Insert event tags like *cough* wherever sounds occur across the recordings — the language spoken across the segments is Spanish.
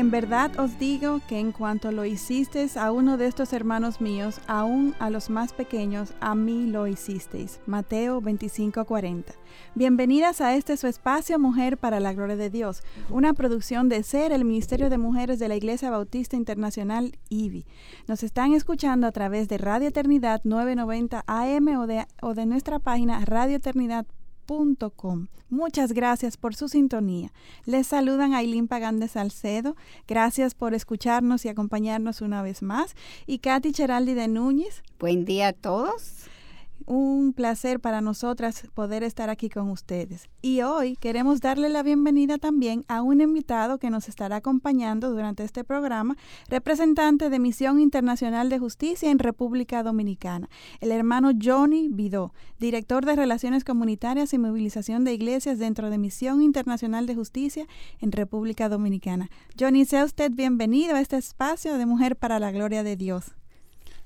En verdad os digo que en cuanto lo hicisteis a uno de estos hermanos míos, aún a los más pequeños, a mí lo hicisteis. Mateo 25:40. Bienvenidas a este su espacio Mujer para la Gloria de Dios, una producción de SER, el Ministerio de Mujeres de la Iglesia Bautista Internacional, IBI. Nos están escuchando a través de Radio Eternidad 990 AM o de, o de nuestra página radioeternidad.com Muchas gracias por su sintonía. Les saludan Ailín Pagán de Salcedo. Gracias por escucharnos y acompañarnos una vez más. Y Katy Cheraldi de Núñez. Buen día a todos un placer para nosotras poder estar aquí con ustedes. Y hoy queremos darle la bienvenida también a un invitado que nos estará acompañando durante este programa, representante de Misión Internacional de Justicia en República Dominicana, el hermano Johnny Vidó, director de Relaciones Comunitarias y Movilización de Iglesias dentro de Misión Internacional de Justicia en República Dominicana. Johnny, sea usted bienvenido a este espacio de Mujer para la Gloria de Dios.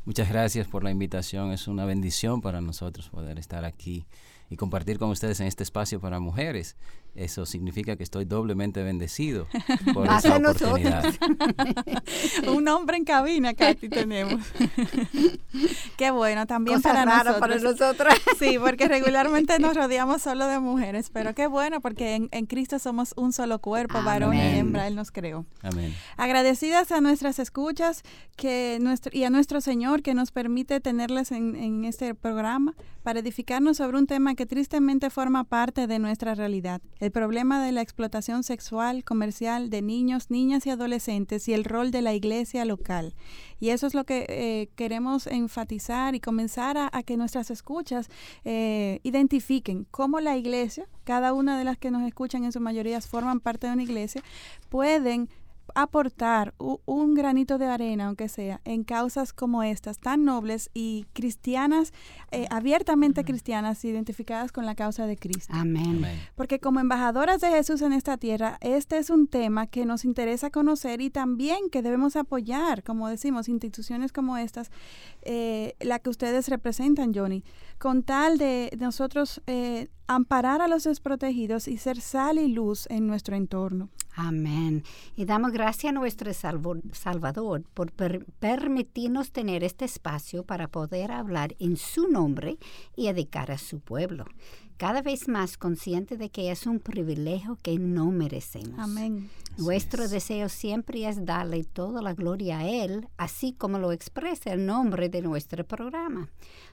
Muchas gracias por la invitación. Es una bendición para nosotros poder estar aquí y compartir con ustedes en este espacio para mujeres eso significa que estoy doblemente bendecido *laughs* por esa oportunidad. *laughs* Un hombre en cabina, Katy, tenemos. *laughs* Qué bueno, también para nosotros. para nosotros. Sí, porque regularmente nos rodeamos solo de mujeres, pero qué bueno, porque en, Cristo somos un solo cuerpo, varón y hembra, Él nos creó. Amén. Agradecidas a nuestras escuchas que nuestro, y a nuestro Señor que nos permite tenerlas en, en este programa para edificarnos sobre un tema que tristemente forma parte de nuestra realidad el problema de la explotación sexual comercial de niños, niñas y adolescentes y el rol de la iglesia local. Y eso es lo que eh, queremos enfatizar y comenzar a, que nuestras escuchas eh, identifiquen cómo la iglesia, cada una de las que nos escuchan en su mayoría forman parte de una iglesia, pueden aportar un granito de arena, aunque sea, en causas como estas, tan nobles y cristianas, eh, abiertamente cristianas, identificadas con la causa de Cristo. Amén. Porque como embajadoras de Jesús en esta tierra, este es un tema que nos interesa conocer y también que debemos apoyar, como decimos, instituciones como estas, eh, la que ustedes representan, Johnny, con tal de nosotros eh, amparar a los desprotegidos y ser sal y luz en nuestro entorno. Amén. Y damos gracias a nuestro Salvador por permitirnos tener este espacio para poder hablar en su nombre y dedicar a su pueblo. Cada vez más consciente de que es un privilegio que no merecemos. Amén. Nuestro deseo siempre es darle toda la gloria a Él, así como lo expresa el nombre de nuestro programa.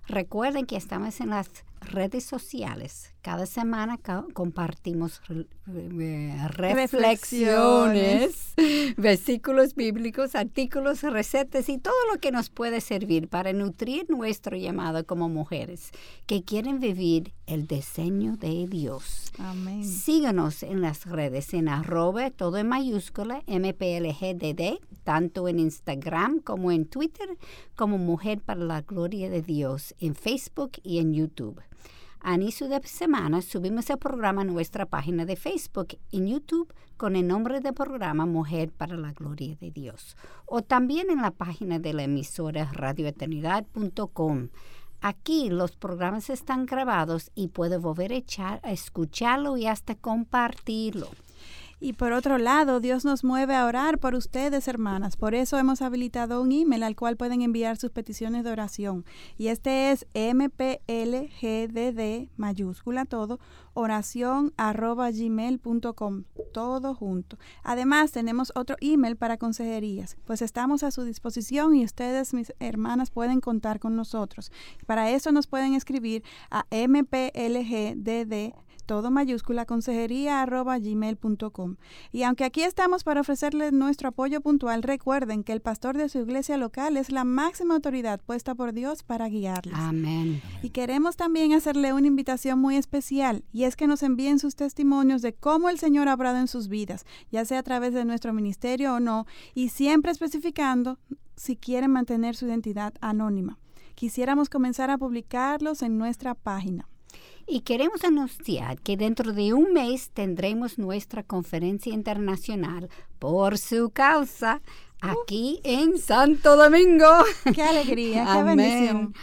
Recuerden que estamos en las redes sociales. Cada semana compartimos eh, reflexiones, *laughs* versículos bíblicos, artículos, recetas y todo lo que nos puede servir para nutrir nuestro llamado como mujeres que quieren vivir el diseño de Dios. Amén. Síganos en las redes en arroba todo en mayúscula MPLGDD, tanto en Instagram como en Twitter, como Mujer para la Gloria de Dios, en Facebook y en YouTube. A inicio de semana subimos el programa a nuestra página de Facebook y YouTube con el nombre del programa Mujer para la Gloria de Dios. O también en la página de la emisora radioeternidad.com. Aquí los programas están grabados y puede volver a, echar, a escucharlo y hasta compartirlo. Y por otro lado, Dios nos mueve a orar por ustedes, hermanas. Por eso hemos habilitado un email al cual pueden enviar sus peticiones de oración. Y este es mplgdd, mayúscula todo, oración arroba gmail.com, todo junto. Además, tenemos otro email para consejerías, pues estamos a su disposición y ustedes, mis hermanas, pueden contar con nosotros. Para eso nos pueden escribir a mplgdd todo mayúscula, consejería arroba gmail.com. Y aunque aquí estamos para ofrecerles nuestro apoyo puntual, recuerden que el pastor de su iglesia local es la máxima autoridad puesta por Dios para guiarles. Amén. Y queremos también hacerle una invitación muy especial, y es que nos envíen sus testimonios de cómo el Señor ha obrado en sus vidas, ya sea a través de nuestro ministerio o no, y siempre especificando si quieren mantener su identidad anónima. Quisiéramos comenzar a publicarlos en nuestra página. Y queremos anunciar que dentro de un mes tendremos nuestra conferencia internacional por su causa aquí en Santo Domingo. *laughs* ¡Qué alegría! ¡Qué Amén. bendición!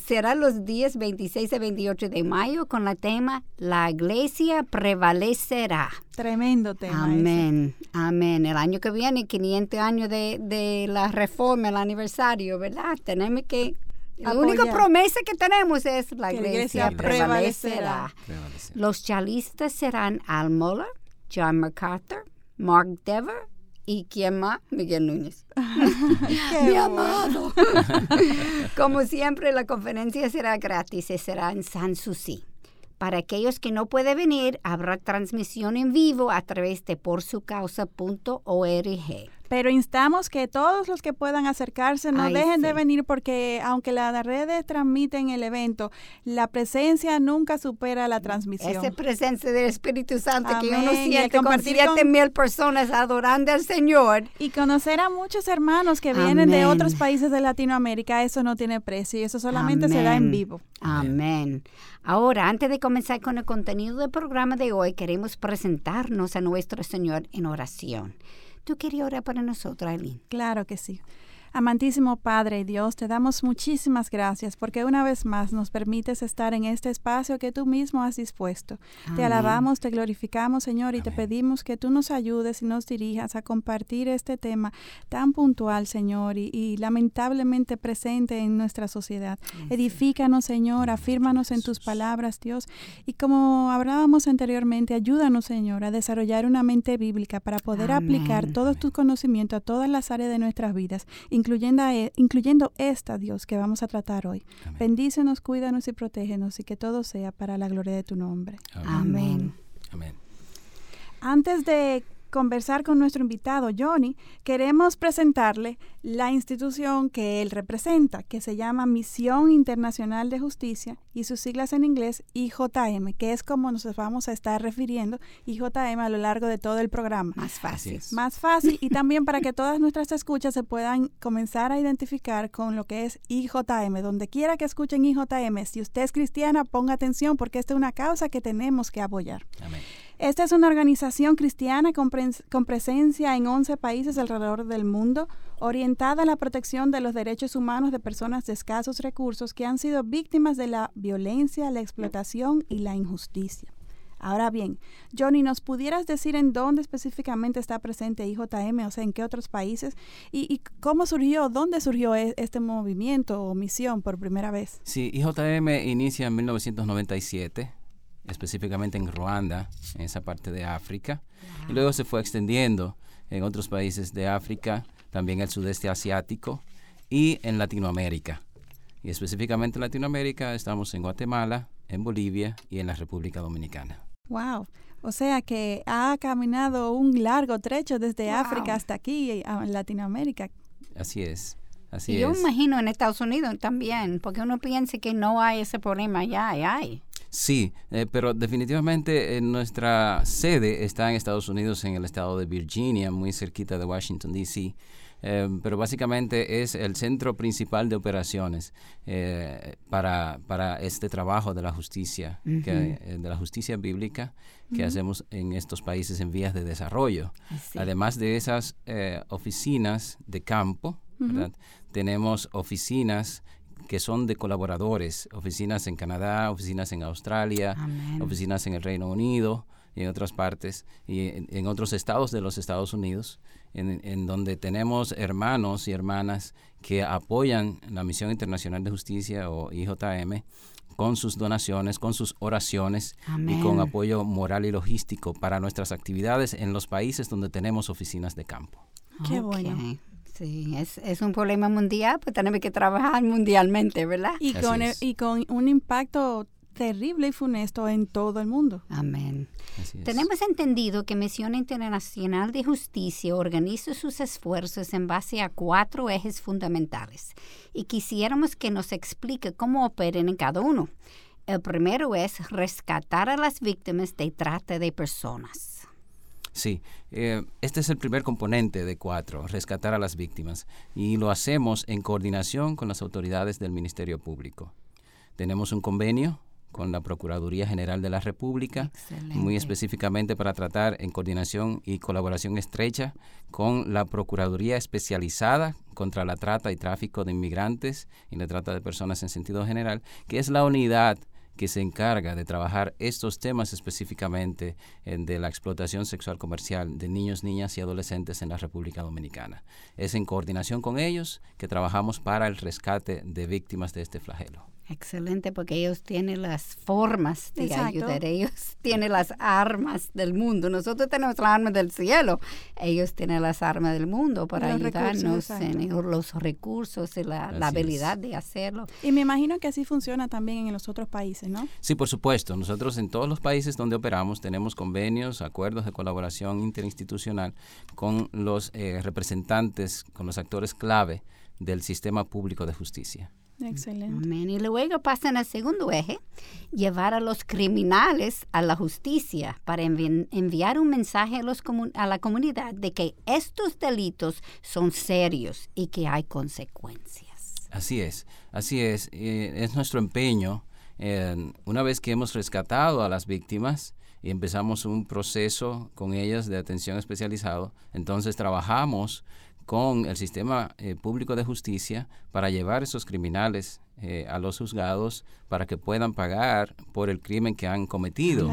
Será los días 26 a 28 de mayo con el tema La iglesia prevalecerá. Tremendo tema. ese. Amén, amén. El año que viene, 500 años de, de la reforma, el aniversario, ¿verdad? Tenemos que... La única promesa que tenemos es la Que la iglesia, iglesia prevalecerá. Prevalecer. Los chalistas serán Al Mohler, John MacArthur, Mark Dever y quién más, Miguel Núñez. *laughs* Mi amado. *laughs* Como siempre, la conferencia será gratis y será en San Susi. Para aquellos que no pueden venir, habrá transmisión en vivo a través de porsucausa.org. Pero instamos que todos los que puedan acercarse no Ay, dejen de venir porque aunque las redes transmiten el evento, la presencia nunca supera la transmisión. Esa presencia del Espíritu Santo que uno Amén. Y el siente con compartir siete con- mil personas adorando al Señor. Y conocer a muchos hermanos que vienen de otros países de Latinoamérica, eso no tiene precio y eso solamente se da en vivo. Amén. Ahora, antes de comenzar con el contenido del programa de hoy, queremos presentarnos a nuestro Señor en oración. ¿Tú querías orar para nosotros, Aileen? Claro que sí. Amantísimo Padre y Dios, te damos muchísimas gracias porque una vez más nos permites estar en este espacio que tú mismo has dispuesto. Te alabamos, te glorificamos, Señor, y te pedimos que tú nos ayudes y nos dirijas a compartir este tema tan puntual, Señor, y, y lamentablemente presente en nuestra sociedad. Edifícanos, Señor, afírmanos en tus palabras, Dios, y como hablábamos anteriormente, ayúdanos, Señor, a desarrollar una mente bíblica para poder aplicar todos tus conocimientos a todas las áreas de nuestras vidas, incluyendo, a e- incluyendo esta, Dios, que vamos a tratar hoy. Amén. Bendícenos, cuídanos y protégenos y que todo sea para la gloria de tu nombre. Amén. Amén. Antes de conversar con nuestro invitado Johnny, queremos presentarle la institución que él representa, que se llama Misión Internacional de Justicia y sus siglas en inglés IJM, que es como nos vamos a estar refiriendo IJM a lo largo de todo el programa. Más fácil. Más fácil y también para que todas nuestras escuchas se puedan comenzar a identificar con lo que es IJM. Donde quiera que escuchen IJM, si usted es cristiana, ponga atención porque esta es una causa que tenemos que apoyar. Amén. Esta es una organización cristiana con, pres- con presencia en 11 países alrededor del mundo, orientada a la protección de los derechos humanos de personas de escasos recursos que han sido víctimas de la violencia, la explotación y la injusticia. Ahora bien, Johnny, ¿nos pudieras decir en dónde específicamente está presente IJM, o sea, en qué otros países? ¿Y, y cómo surgió, dónde surgió e- este movimiento o misión por primera vez? Sí, IJM inicia en 1997, específicamente en Ruanda, en esa parte de África, y luego se fue extendiendo en otros países de África, también el sudeste asiático y en Latinoamérica. Y específicamente en Latinoamérica estamos en Guatemala, en Bolivia y en la República Dominicana. Wow. O sea que ha caminado un largo trecho desde Wow. África hasta aquí, a Latinoamérica. Así es, así Y yo es. imagino en Estados Unidos también, porque uno piensa que no hay ese problema allá, y hay. Sí, eh, pero definitivamente eh, nuestra sede está en Estados Unidos, en el estado de Virginia, muy cerquita de Washington, D.C. Eh, pero básicamente es el centro principal de operaciones para, para este trabajo de la justicia, que, de la justicia bíblica que hacemos en estos países en vías de desarrollo. Además de esas oficinas de campo, tenemos oficinas que son de colaboradores, oficinas en Canadá, oficinas en Australia, Amén. oficinas en el Reino Unido y en otras partes y en, en otros estados de los Estados Unidos, en, en donde tenemos hermanos y hermanas que apoyan la Misión Internacional de Justicia o IJM con sus donaciones, con sus oraciones y con Amén. apoyo moral y logístico para nuestras actividades en los países donde tenemos oficinas de campo. Qué bueno. Sí, es, es un problema mundial, pues tenemos que trabajar mundialmente, ¿verdad? Y con, y con un impacto terrible y funesto en todo el mundo. Amén. Tenemos entendido que Misión Internacional de Justicia organiza sus esfuerzos en base a cuatro ejes fundamentales y quisiéramos que nos explique cómo operen en cada uno. El primero es rescatar a las víctimas de trata de personas. Sí, eh, este es el primer componente de cuatro, rescatar a las víctimas, y lo hacemos en coordinación con las autoridades del Ministerio Público. Tenemos un convenio con la Procuraduría General de la República, muy específicamente para tratar en coordinación y colaboración estrecha con la Procuraduría Especializada contra la Trata y Tráfico de Inmigrantes y la Trata de Personas en sentido general, que es la unidad que se encarga de trabajar estos temas específicamente de la explotación sexual comercial de niños, niñas y adolescentes en la República Dominicana. Es en coordinación con ellos que trabajamos para el rescate de víctimas de este flagelo. Excelente, porque ellos tienen las formas de ayudar, ellos *laughs* tienen las armas del mundo. Nosotros tenemos las armas del cielo, ellos tienen las armas del mundo para ayudarnos en los recursos y la, habilidad de hacerlo. Y me imagino que así funciona también en los otros países, ¿no? Sí, por supuesto. Nosotros en todos los países donde operamos tenemos convenios, acuerdos de colaboración interinstitucional con los eh, representantes, con los actores clave del sistema público de justicia. Excelente. Y luego pasan al segundo eje, llevar a los criminales a la justicia para enviar un mensaje a, los a la comunidad de que estos delitos son serios y que hay consecuencias. Así es, así es. es nuestro empeño. una vez que hemos rescatado a las víctimas, y empezamos un proceso con ellas de atención especializado. Entonces trabajamos con el sistema eh, público de justicia para llevar esos criminales eh, a los juzgados para que puedan pagar por el crimen que han cometido.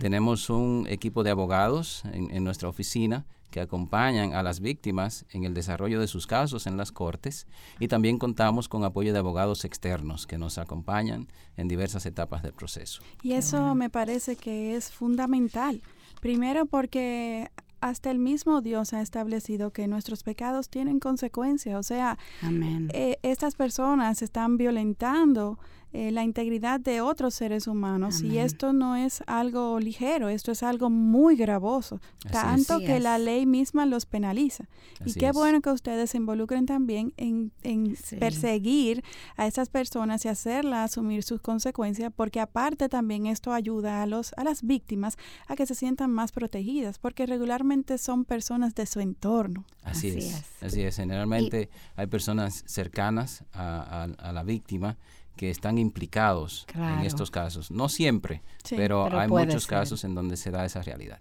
Tenemos un equipo de abogados en, nuestra oficina que acompañan a las víctimas en el desarrollo de sus casos en las cortes y también contamos con apoyo de abogados externos que nos acompañan en diversas etapas del proceso. Y eso me parece que es fundamental. Primero porque hasta el mismo Dios ha establecido que nuestros pecados tienen consecuencias. O sea, eh, estas personas están violentando eh, la integridad de otros seres humanos. Y esto no es algo ligero, esto es algo muy gravoso, tanto que la ley misma los penaliza. y qué bueno que ustedes se involucren también en, perseguir a esas personas y hacerlas asumir sus consecuencias, porque aparte también esto ayuda a, los, a las víctimas a que se sientan más protegidas, porque regularmente son personas de su entorno. Así, es, así es. Generalmente hay personas cercanas a, a la víctima que están implicados en estos casos. No siempre, pero, hay muchos casos en donde se da esa realidad.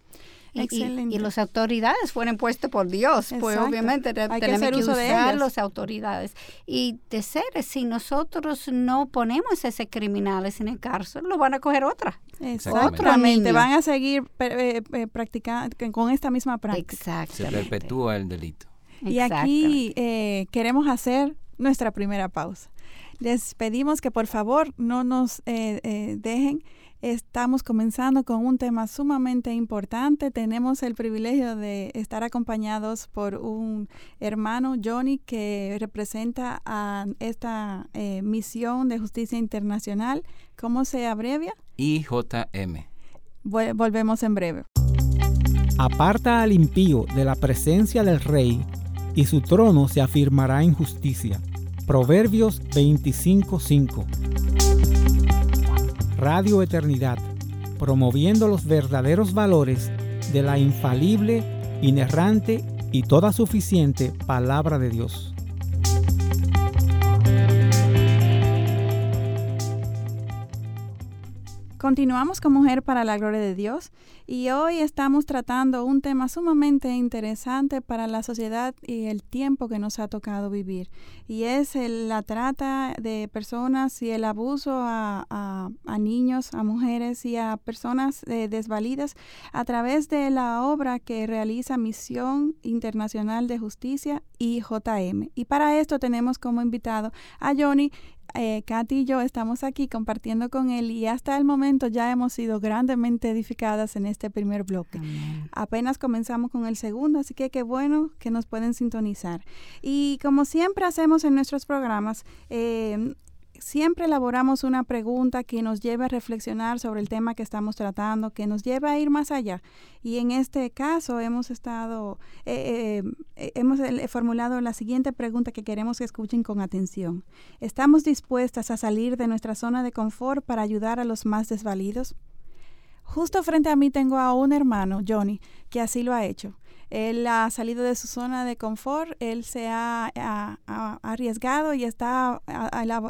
Y, las autoridades fueron puestas por Dios, pues obviamente tenemos que, usar las autoridades. Y de ser, si nosotros no ponemos a ese criminales en el cárcel, lo van a coger otra. Exactamente, van a seguir eh, eh, practicando con esta misma práctica. Se perpetúa el delito. Y aquí eh, queremos hacer nuestra primera pausa. Les pedimos que por favor no nos eh, eh, dejen. Estamos comenzando con un tema sumamente importante. Tenemos el privilegio de estar acompañados por un hermano, Johnny, que representa a esta eh, misión de justicia internacional. ¿Cómo se abrevia? IJM. volvemos en breve. Aparta al impío de la presencia del rey, y su trono se afirmará en justicia. Proverbios 25:5. Radio Eternidad, promoviendo los verdaderos valores de la infalible, inerrante y toda suficiente palabra de Dios. Continuamos con Mujer para la Gloria de Dios y hoy estamos tratando un tema sumamente interesante para la sociedad y el tiempo que nos ha tocado vivir y es la trata de personas y el abuso a, niños, a mujeres y a personas eh, desvalidas a través de la obra que realiza Misión Internacional de Justicia IJM. Y para esto tenemos como invitado a Johnny eh, Katy y yo estamos aquí compartiendo con él y hasta el momento ya hemos sido grandemente edificadas en este primer bloque. Apenas comenzamos con el segundo, así que qué bueno que nos pueden sintonizar. Y como siempre hacemos en nuestros programas, eh, siempre elaboramos una pregunta que nos lleve a reflexionar sobre el tema que estamos tratando, que nos lleve a ir más allá. Y en este caso hemos estado, eh, eh, hemos formulado la siguiente pregunta que queremos que escuchen con atención. ¿Estamos dispuestas a salir de nuestra zona de confort para ayudar a los más desvalidos? Justo frente a mí tengo a un hermano, Johnny, que así lo ha hecho. Él ha salido de su zona de confort, él se ha, arriesgado y está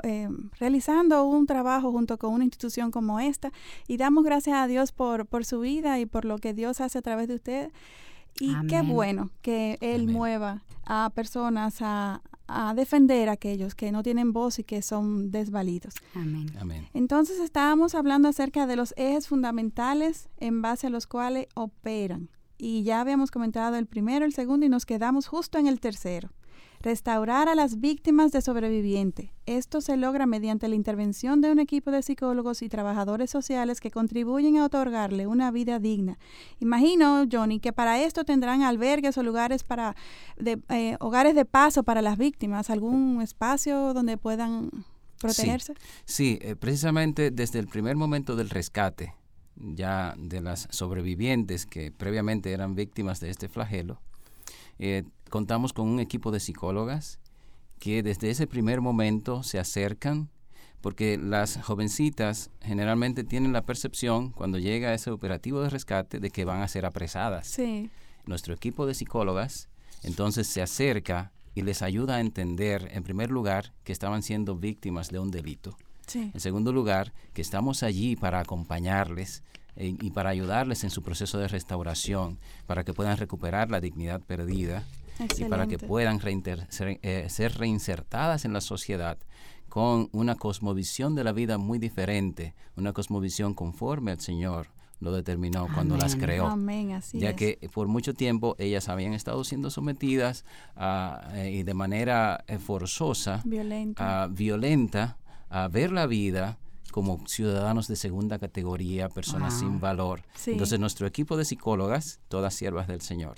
eh, realizando un trabajo junto con una institución como esta. Y damos gracias a Dios por, por su vida y por lo que Dios hace a través de usted. Y qué bueno que Él mueva a personas a, a defender a aquellos que no tienen voz y que son desvalidos. Amén. Amén. Entonces estábamos hablando acerca de los ejes fundamentales en base a los cuales operan. Y ya habíamos comentado el primero, el segundo y nos quedamos justo en el tercero. Restaurar a las víctimas de sobreviviente. Esto se logra mediante la intervención de un equipo de psicólogos y trabajadores sociales que contribuyen a otorgarle una vida digna. Imagino, Johnny, que para esto tendrán albergues o lugares para de, eh, hogares de paso para las víctimas, algún espacio donde puedan protegerse. Sí, eh, precisamente desde el primer momento del rescate, ya de las sobrevivientes que previamente eran víctimas de este flagelo, eh, contamos con un equipo de psicólogas que desde ese primer momento se acercan porque las jovencitas generalmente tienen la percepción cuando llega ese operativo de rescate de que van a ser apresadas. Sí. Nuestro equipo de psicólogas entonces se acerca y les ayuda a entender, en primer lugar, que estaban siendo víctimas de un delito. Sí. En segundo lugar, que estamos allí para acompañarles eh, y para ayudarles en su proceso de restauración, para que puedan recuperar la dignidad perdida y para que puedan ser, eh, ser reinsertadas en la sociedad con una cosmovisión de la vida muy diferente, una cosmovisión conforme al Señor lo determinó cuando las creó. Amén, así ya que por mucho tiempo ellas habían estado siendo sometidas a, eh, y de manera eh, forzosa, violenta. Violenta, a ver la vida como ciudadanos de segunda categoría, personas sin valor. Entonces nuestro equipo de psicólogas, todas siervas del Señor,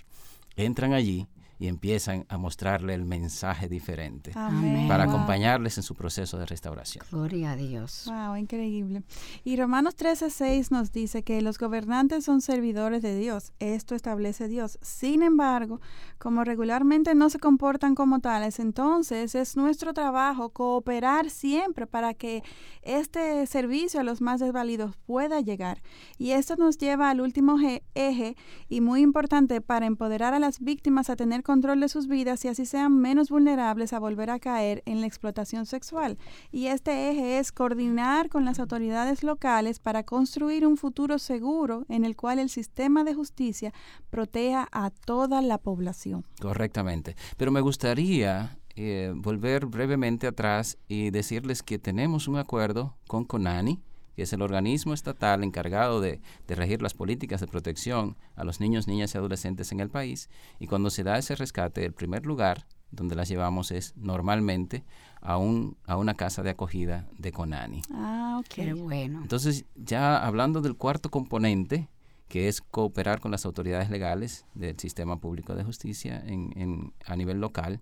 entran allí y empiezan a mostrarle el mensaje diferente para acompañarles en su proceso de restauración. Gloria a Dios. Wow, increíble. Y Romanos 13:6 nos dice que los gobernantes son servidores de Dios. Esto establece Dios. Sin embargo, como regularmente no se comportan como tales, entonces es nuestro trabajo cooperar siempre para que este servicio a los más desvalidos pueda llegar. Y esto nos lleva al último eje y muy importante para empoderar a las víctimas a tener control de sus vidas y así sean menos vulnerables a volver a caer en la explotación sexual. Y este eje es coordinar con las autoridades locales para construir un futuro seguro en el cual el sistema de justicia proteja a toda la población. Correctamente. Pero me gustaría eh, volver brevemente atrás y decirles que tenemos un acuerdo con CONANI, que es el organismo estatal encargado de, regir las políticas de protección a los niños, niñas y adolescentes en el país. Y cuando se da ese rescate, el primer lugar donde las llevamos es normalmente a, un, a una casa de acogida de Conani. Ah, ok. bueno. Entonces, ya hablando del cuarto componente, que es cooperar con las autoridades legales del sistema público de justicia en, a nivel local,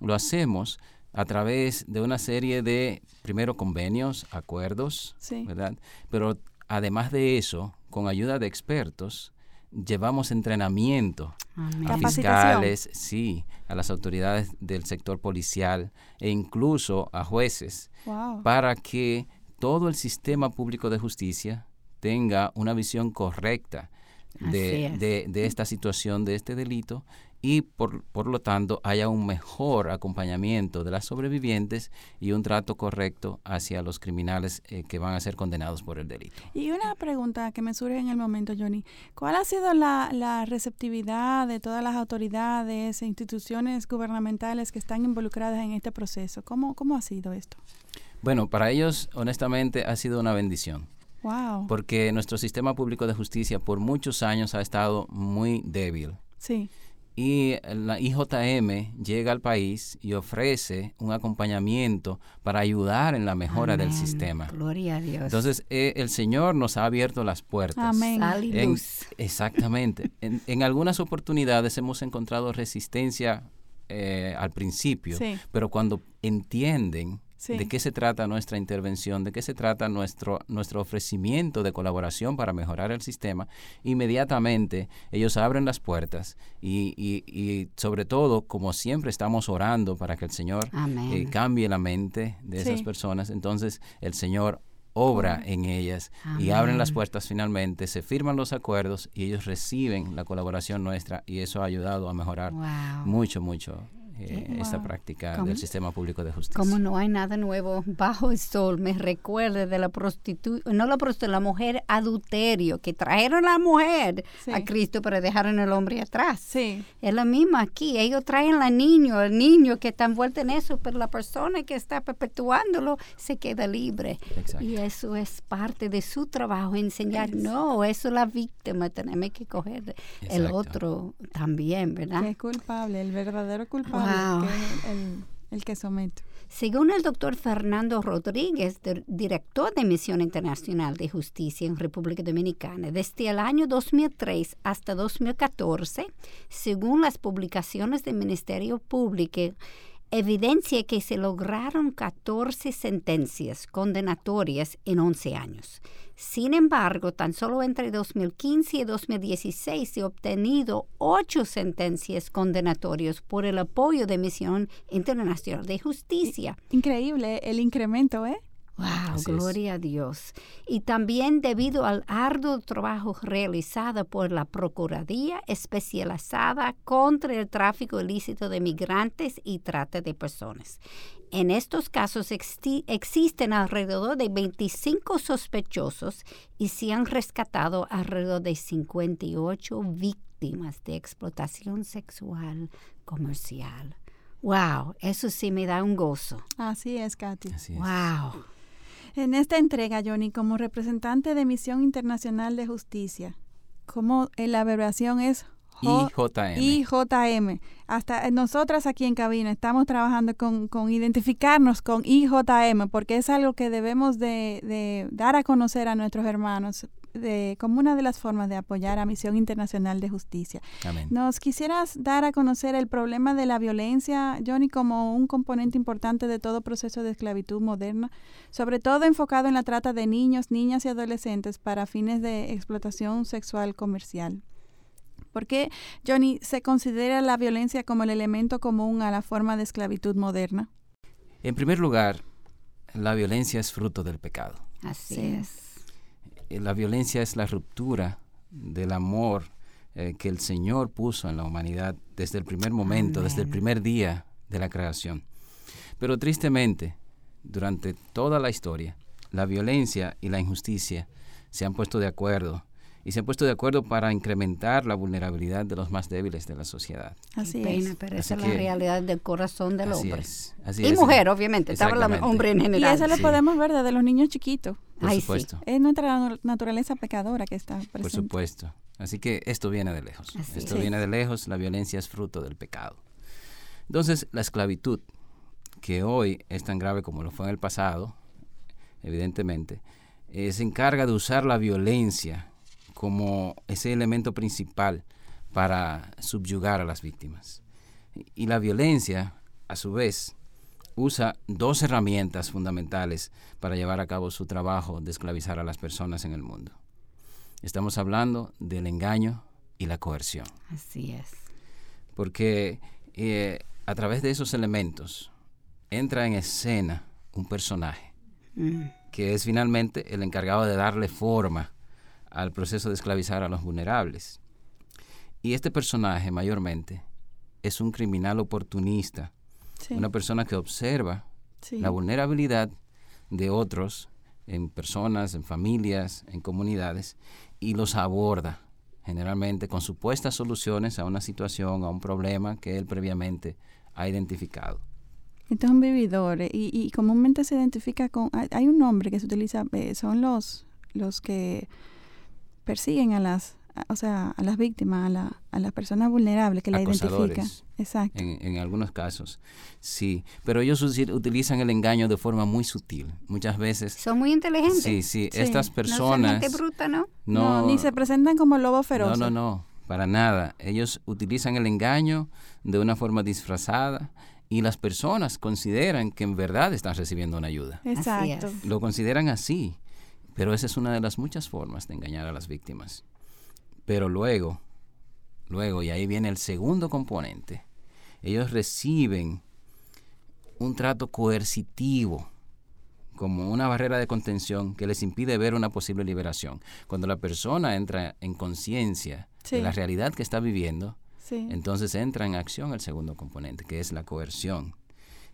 lo hacemos a través de una serie de, primero, convenios, acuerdos, ¿verdad? Pero además de eso, con ayuda de expertos, llevamos entrenamiento a fiscales, sí, a las autoridades del sector policial e incluso a jueces para que todo el sistema público de justicia tenga una visión correcta de, de, esta situación, de este delito, y por, por, lo tanto haya un mejor acompañamiento de las sobrevivientes y un trato correcto hacia los criminales eh, que van a ser condenados por el delito. Y una pregunta que me surge en el momento, Johnny, ¿cuál ha sido la, la receptividad de todas las autoridades e instituciones gubernamentales que están involucradas en este proceso? ¿Cómo, cómo ha sido esto? Bueno, para ellos honestamente ha sido una bendición. Wow. Porque nuestro sistema público de justicia por muchos años ha estado muy débil. Sí y la IJM llega al país y ofrece un acompañamiento para ayudar en la mejora del sistema. Gloria a Dios. Entonces, eh, el Señor nos ha abierto las puertas. Amén. exactamente. en, algunas oportunidades hemos encontrado resistencia eh, al principio, pero cuando entienden de qué se trata nuestra intervención, de qué se trata nuestro, nuestro ofrecimiento de colaboración para mejorar el sistema, inmediatamente ellos abren las puertas y, y, sobre todo, como siempre estamos orando para que el Señor eh, cambie la mente de esas personas, entonces el Señor obra en ellas y abren las puertas finalmente, se firman los acuerdos y ellos reciben la colaboración nuestra y eso ha ayudado a mejorar mucho, mucho eh, esta práctica del sistema público de justicia. Como no hay nada nuevo bajo el sol, me recuerda de la prostituta, no la prostituta, la mujer adulterio, que trajeron a la mujer a Cristo, pero dejaron al hombre atrás. Sí. Es lo mismo aquí, ellos traen al niño, el niño que está envuelto en eso, pero la persona que está perpetuándolo se queda libre. Y eso es parte de su trabajo, enseñar, no, eso es la víctima, tenemos que coger el otro también, ¿verdad? Que es culpable, el verdadero culpable el, que. Según el doctor Fernando Rodríguez, director de Misión Internacional de Justicia en República Dominicana, desde el año 2003 hasta 2014, según las publicaciones del Ministerio Público, evidencia que se lograron 14 sentencias condenatorias en 11 años. Sin embargo, tan solo entre 2015 y 2016 se han obtenido ocho sentencias condenatorias por el apoyo de Misión Internacional de Justicia. Increíble el incremento, ¿eh? Wow, gloria a Dios. Y también debido al arduo trabajo realizado por la Procuraduría especializada contra el tráfico ilícito de migrantes y trata de personas. En estos casos existen alrededor de 25 sospechosos y se han rescatado alrededor de 58 víctimas de explotación sexual comercial. Wow, eso sí me da un gozo. Así es, Katy. wow. En esta entrega, Johnny, como representante de Misión Internacional de Justicia, como la abreviación es IJM. IJM. Hasta nosotras aquí en cabina estamos trabajando con, con identificarnos con IJM porque es algo que debemos de, de, dar a conocer a nuestros hermanos de, como una de las formas de apoyar a Misión Internacional de Justicia. ¿Nos quisieras dar a conocer el problema de la violencia, Johnny, como un componente importante de todo proceso de esclavitud moderna, sobre todo enfocado en la trata de niños, niñas y adolescentes para fines de explotación sexual comercial? ¿Por qué, Johnny, se considera la violencia como el elemento común a la forma de esclavitud moderna? En primer lugar, la violencia es fruto del pecado. Así es. Eh, la violencia es la ruptura del amor eh, que el Señor puso en la humanidad desde el primer momento, desde el primer día de la creación. Pero tristemente, durante toda la historia, la violencia y la injusticia se han puesto de acuerdo y se han puesto de acuerdo para incrementar la vulnerabilidad de los más débiles de la sociedad. Así es. Pero esa es la realidad del corazón del hombre. y mujer, obviamente. Estaba el hombre en general. Y eso lo podemos ver desde los niños chiquitos. Por supuesto. Es nuestra naturaleza pecadora que está presente. Por supuesto. Así que esto viene de lejos. esto viene de lejos. La violencia es fruto del pecado. Entonces, la esclavitud, que hoy es tan grave como lo fue en el pasado, evidentemente, eh, se encarga de usar la violencia como ese elemento principal para subyugar a las víctimas. Y la violencia, a su vez, usa dos herramientas fundamentales para llevar a cabo su trabajo de esclavizar a las personas en el mundo. Estamos hablando del engaño y la coerción. Así es. Porque eh, a través de esos elementos entra en escena un personaje mm. que es finalmente el encargado de darle forma al proceso de esclavizar a los vulnerables. Y este personaje mayormente es un criminal oportunista, una persona que observa la vulnerabilidad de otros en personas, en familias, en comunidades, y los aborda generalmente con supuestas soluciones a una situación, a un problema que él previamente ha identificado. Este es un vividor y, y, comúnmente se identifica con, hay, un nombre que se utiliza, eh, son los, los que persiguen a las, o sea, a las víctimas, a, la, a las personas vulnerables que la identifican. Exacto. En, en, algunos casos, sí. Pero ellos utilizan el engaño de forma muy sutil. Muchas veces. Son muy inteligentes. Sí, sí. Estas personas. No bruta, ¿no? ¿no? ni se presentan como lobos feroces. No, no, no. para nada. Ellos utilizan el engaño de una forma disfrazada y las personas consideran que en verdad están recibiendo una ayuda. Exacto. Lo consideran así, pero esa es una de las muchas formas de engañar a las víctimas. Pero luego, luego, y ahí viene el segundo componente, ellos reciben un trato coercitivo como una barrera de contención que les impide ver una posible liberación. Cuando la persona entra en conciencia de la realidad que está viviendo, entonces entra en acción el segundo componente, que es la coerción,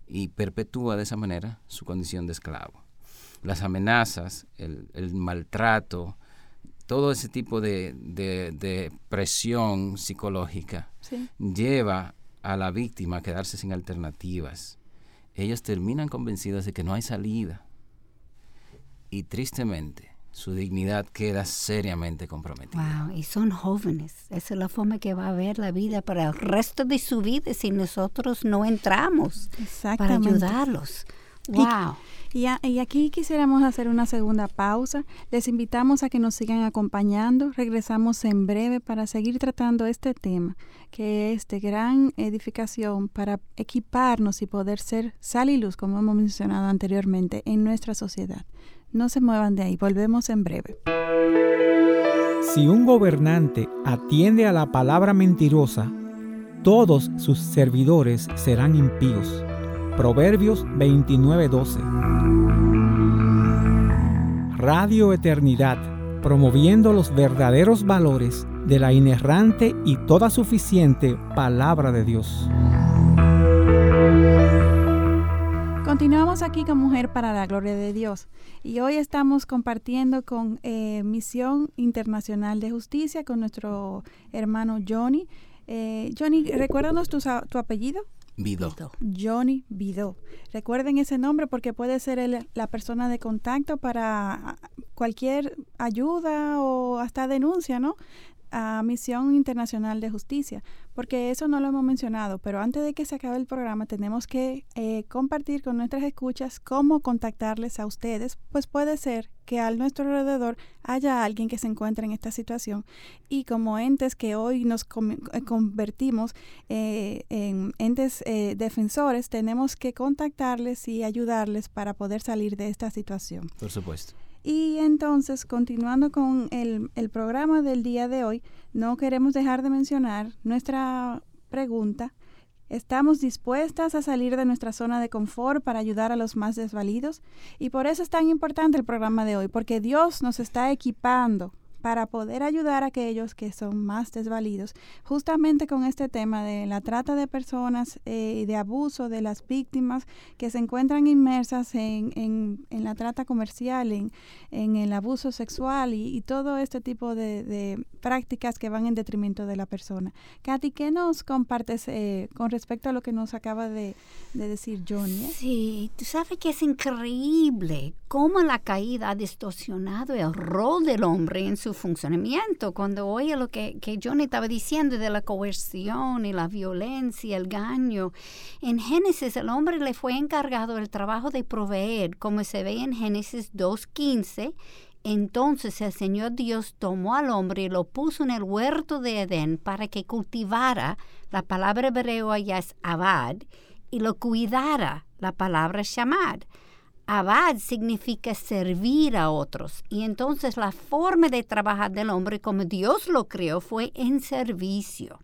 y perpetúa de esa manera su condición de esclavo. Las amenazas, el, maltrato, todo ese tipo de, presión psicológica lleva a la víctima a quedarse sin alternativas. Ellos terminan convencidos de que no hay salida. Y tristemente, su dignidad queda seriamente comprometida. Wow, y son jóvenes. Esa es la forma que va a ver la vida para el resto de su vida si nosotros no entramos para ayudarlos. Wow. Y, y, aquí quisiéramos hacer una segunda pausa. Les invitamos a que nos sigan acompañando. Regresamos en breve para seguir tratando este tema, que es de gran edificación para equiparnos y poder ser sal y luz, como hemos mencionado anteriormente, en nuestra sociedad. No se muevan de ahí, volvemos en breve. Si un gobernante atiende a la palabra mentirosa, todos sus servidores serán impíos. Proverbios 29:12. Radio Eternidad, promoviendo los verdaderos valores de la inerrante y toda suficiente palabra de Dios. Continuamos aquí con Mujer para la Gloria de Dios y hoy estamos compartiendo con eh, Misión Internacional de Justicia con nuestro hermano Johnny. Eh, Johnny, recuérdanos tu, tu apellido. Vido. Johnny Vido. Recuerden ese nombre porque puede ser la persona de contacto para cualquier ayuda o hasta denuncia, ¿no? A Misión Internacional de Justicia, porque eso no lo hemos mencionado, pero antes de que se acabe el programa tenemos que eh, compartir con nuestras escuchas cómo contactarles a ustedes, pues puede ser que a nuestro alrededor haya alguien que se encuentre en esta situación y como entes que hoy nos eh, convertimos eh, en entes defensores, tenemos que contactarles y ayudarles para poder salir de esta situación. Por supuesto. Y entonces, continuando con el, el, programa del día de hoy, no queremos dejar de mencionar nuestra pregunta. ¿Estamos dispuestas a salir de nuestra zona de confort para ayudar a los más desvalidos? Y por eso es tan importante el programa de hoy, porque Dios nos está equipando para poder ayudar a aquellos que son más desvalidos, justamente con este tema de la trata de personas eh, y de abuso de las víctimas que se encuentran inmersas en, en, la trata comercial, en, en el abuso sexual y, todo este tipo de, de, prácticas que van en detrimento de la persona. Katy, ¿qué nos compartes eh, con respecto a lo que nos acaba de, de decir Johnny? Eh? Sí, tú sabes que es increíble cómo la caída ha distorsionado el rol del hombre en su funcionamiento. Cuando oye lo que, que Johnny estaba diciendo de la coerción y la violencia, el engaño, en Génesis el hombre le fue encargado el trabajo de proveer, como se ve en Génesis 2.15. Entonces el Señor Dios tomó al hombre y lo puso en el huerto de Edén para que cultivara, la palabra hebreo allá es abad, y lo cuidara, la palabra shamad. Abad significa servir a otros. Y entonces la forma de trabajar del hombre como Dios lo creó fue en servicio.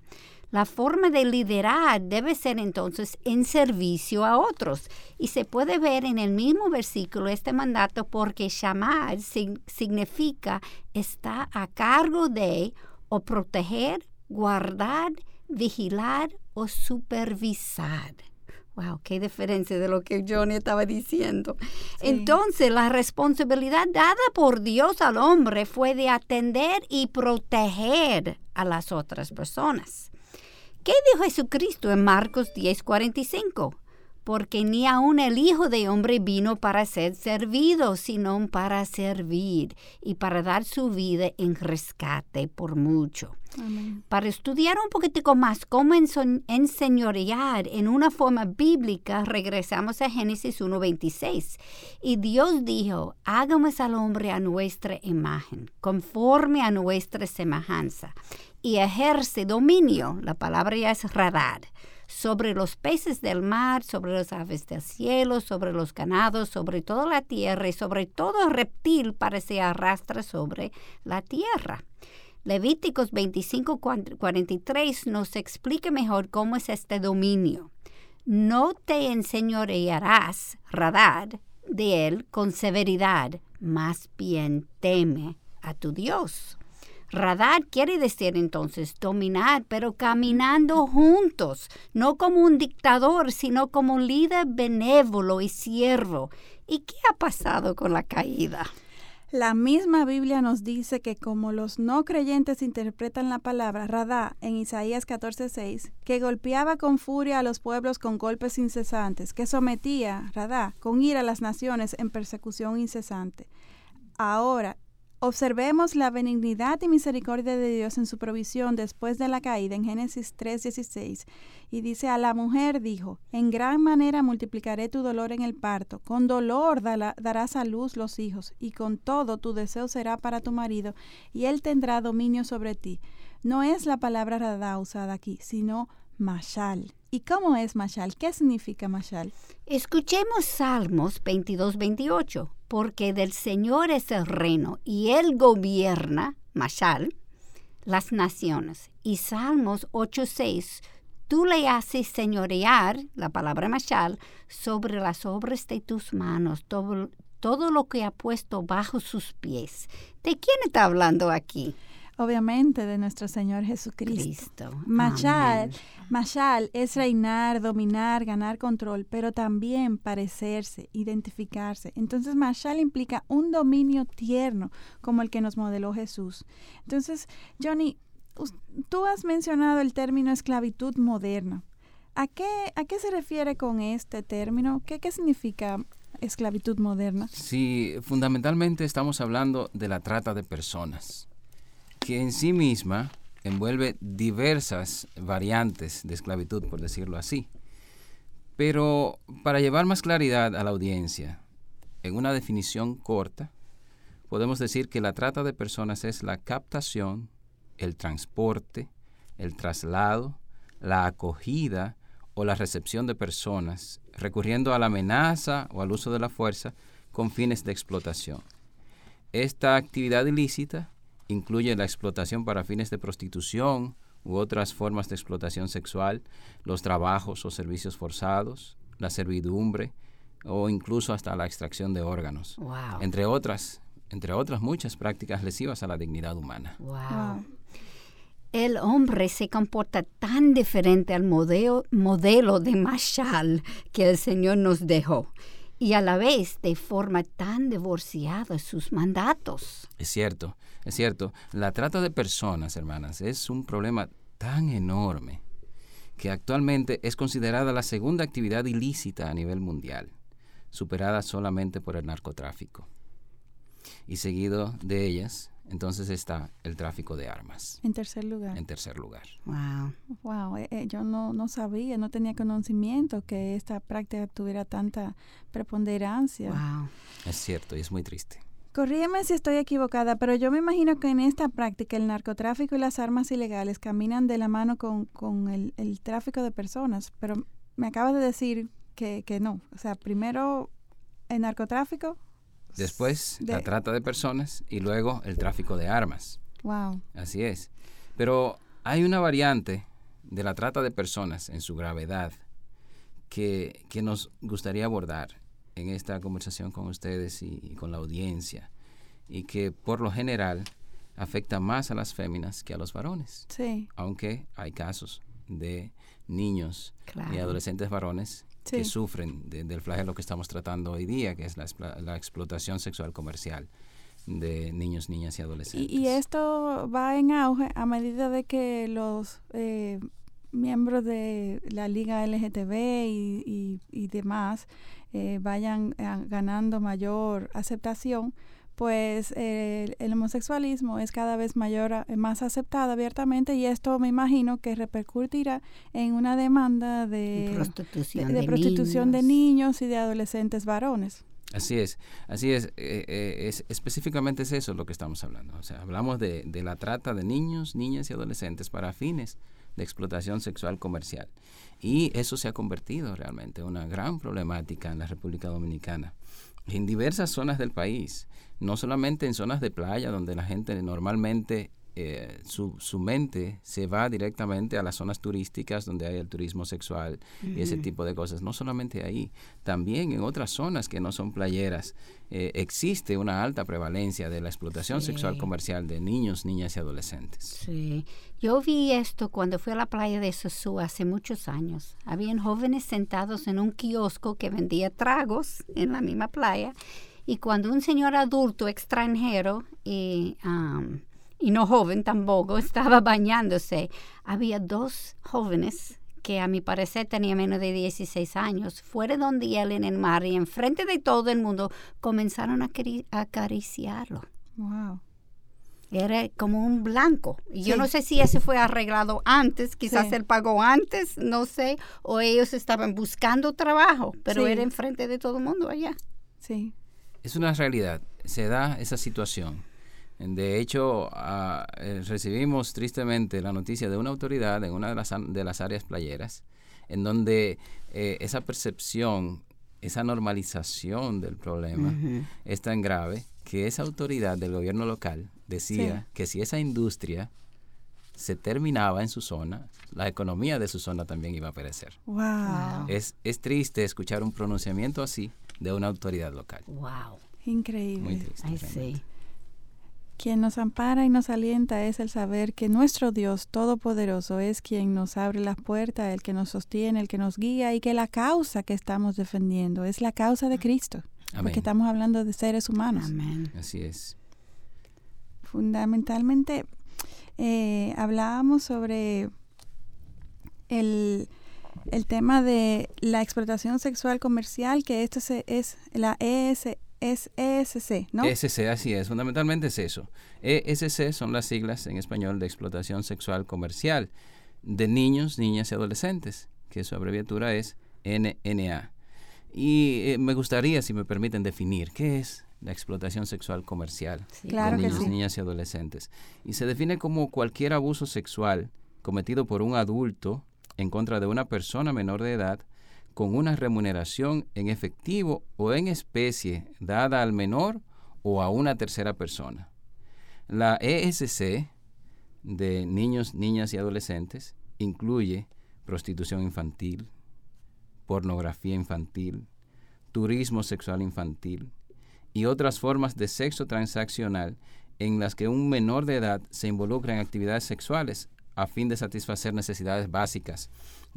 La forma de liderar debe ser entonces en servicio a otros. Y se puede ver en el mismo versículo este mandato porque llamar significa estar a cargo de o proteger, guardar, vigilar o supervisar. Wow, qué diferencia de lo que Johnny estaba diciendo. Entonces, la responsabilidad dada por Dios al hombre fue de atender y proteger a las otras personas. ¿Qué dijo Jesucristo en Marcos 10:45? Porque ni aun el Hijo de Hombre vino para ser servido, sino para servir y para dar su vida en rescate por mucho. Para estudiar un poquitico más cómo enseñorear en una forma bíblica, regresamos a Génesis 1.26. Y Dios dijo, hagamos al hombre a nuestra imagen, conforme a nuestra semejanza, y ejerce dominio, la palabra ya es radar, sobre los peces del mar, sobre las aves del cielo, sobre los ganados, sobre toda la tierra y sobre todo reptil para se arrastra sobre la tierra. Levíticos 25, 43 nos explica mejor cómo es este dominio. No te enseñorearás, radar, de él con severidad, más bien teme a tu Dios. Radar quiere decir entonces dominar, pero caminando juntos, no como un dictador, sino como un líder benévolo y siervo. ¿Y qué ha pasado con la caída? La misma Biblia nos dice que como los no creyentes interpretan la palabra radá en Isaías 14:6, que golpeaba con furia a los pueblos con golpes incesantes, que sometía, radá, con ira a las naciones en persecución incesante. Ahora, Observemos la benignidad y misericordia de Dios en su provisión después de la caída en Génesis 3:16. Y dice, a la mujer dijo, en gran manera multiplicaré tu dolor en el parto, con dolor darás a luz los hijos, y con todo tu deseo será para tu marido, y él tendrá dominio sobre ti. No es la palabra radá usada aquí, sino mashal. ¿Y cómo es mashal? ¿Qué significa mashal? Escuchemos Salmos 22-28 porque del Señor es el reino y Él gobierna, Mashal, las naciones. Y Salmos 8.6, tú le haces señorear, la palabra Mashal, sobre las obras de tus manos, todo, todo lo que ha puesto bajo sus pies. ¿De quién está hablando aquí? Obviamente de nuestro Señor Jesucristo. Machal, machal es reinar, dominar, ganar control, pero también parecerse, identificarse. Entonces, machal implica un dominio tierno como el que nos modeló Jesús. Entonces, Johnny, tú has mencionado el término esclavitud moderna. ¿A qué, ¿A qué se refiere con este término? ¿Qué, ¿Qué significa esclavitud moderna? Sí, fundamentalmente estamos hablando de la trata de personas que en sí misma envuelve diversas variantes de esclavitud, por decirlo así. Pero para llevar más claridad a la audiencia, en una definición corta, podemos decir que la trata de personas es la captación, el transporte, el traslado, la acogida o la recepción de personas, recurriendo a la amenaza o al uso de la fuerza con fines de explotación. Esta actividad ilícita incluye la explotación para fines de prostitución u otras formas de explotación sexual, los trabajos o servicios forzados, la servidumbre o incluso hasta la extracción de órganos, entre otras, entre otras muchas prácticas lesivas a la dignidad humana. El hombre se comporta tan diferente al modelo, modelo de Mashal que el Señor nos dejó y a la vez de forma tan divorciada sus mandatos. Es cierto, es cierto. La trata de personas, hermanas, es un problema tan enorme que actualmente es considerada la segunda actividad ilícita a nivel mundial, superada solamente por el narcotráfico. Y seguido de ellas, entonces está el tráfico de armas. En tercer lugar. En tercer lugar. Wow. Wow, eh, eh, yo no, no sabía, no tenía conocimiento que esta práctica tuviera tanta preponderancia. Wow. Es cierto y es muy triste. Corrígeme si estoy equivocada, pero yo me imagino que en esta práctica el narcotráfico y las armas ilegales caminan de la mano con, con el, el, tráfico de personas, pero me acabas de decir que, que no. O sea, primero el narcotráfico Después la trata de personas y luego el tráfico de armas. Wow. Así es. Pero hay una variante de la trata de personas en su gravedad que, que nos gustaría abordar en esta conversación con ustedes y, con la audiencia y que por lo general afecta más a las féminas que a los varones. Sí. Aunque hay casos de niños y adolescentes varones que sufren del flagelo que estamos tratando hoy día, que es la, explotación sexual comercial de niños, niñas y adolescentes. Y, esto va en auge a medida de que los eh, miembros de la Liga LGTB y, y, demás eh, vayan eh, ganando mayor aceptación, pues el homosexualismo es cada vez mayor, más aceptado abiertamente y esto me imagino que repercutirá en una demanda de prostitución, de, prostitución de niños y de adolescentes varones. Así es, así es, eh, eh, es, específicamente es eso lo que estamos hablando. O sea, hablamos de, de, la trata de niños, niñas y adolescentes para fines de explotación sexual comercial. Y eso se ha convertido realmente en una gran problemática en la República Dominicana, en diversas zonas del país, no solamente en zonas de playa donde la gente normalmente eh, su, su, mente se va directamente a las zonas turísticas donde hay el turismo sexual y ese tipo de cosas. No solamente ahí, también en otras zonas que no son playeras eh, existe una alta prevalencia de la explotación sexual comercial de niños, niñas y adolescentes. Sí, yo vi esto cuando fui a la playa de Sosúa hace muchos años. Habían jóvenes sentados en un kiosco que vendía tragos en la misma playa y cuando un señor adulto extranjero y y no joven tampoco, *laughs* estaba bañándose. Había dos jóvenes que a mi parecer tenían menos de 16 años, fuera donde él en el mar y enfrente de todo el mundo comenzaron a acariciarlo. Wow. Era como un blanco. Y yo no sé si ese fue arreglado antes, quizás él pagó antes, no sé, o ellos estaban buscando trabajo, pero era enfrente de todo el mundo allá. Sí. Es una realidad, se da esa situación. De hecho, eh, recibimos tristemente la noticia de una autoridad en una de las, de las áreas playeras, en donde eh, esa percepción, esa normalización del problema es tan grave que esa autoridad del gobierno local decía que si esa industria se terminaba en su zona, la economía de su zona también iba a perecer. Wow. Es, es triste escuchar un pronunciamiento así de una autoridad local. Wow. Increíble. Muy triste. Quien nos ampara y nos alienta es el saber que nuestro Dios Todopoderoso es quien nos abre las puertas, el que nos sostiene, el que nos guía y que la causa que estamos defendiendo es la causa de Cristo. Porque estamos hablando de seres humanos. Amén. Así es. Fundamentalmente, eh, hablábamos sobre el, el, tema de la explotación sexual comercial, que esto es la ES, es ESC, ¿no? ESC, así es, fundamentalmente es eso. ESC son las siglas en español de explotación sexual comercial de niños, niñas y adolescentes, que su abreviatura es NNA. Y eh, me gustaría, si me permiten, definir qué es la explotación sexual comercial de niños, niñas y adolescentes. Y se define como cualquier abuso sexual cometido por un adulto en contra de una persona menor de edad con una remuneración en efectivo o en especie dada al menor o a una tercera persona. La ESC de niños, niñas y adolescentes incluye prostitución infantil, pornografía infantil, turismo sexual infantil y otras formas de sexo transaccional en las que un menor de edad se involucra en actividades sexuales a fin de satisfacer necesidades básicas,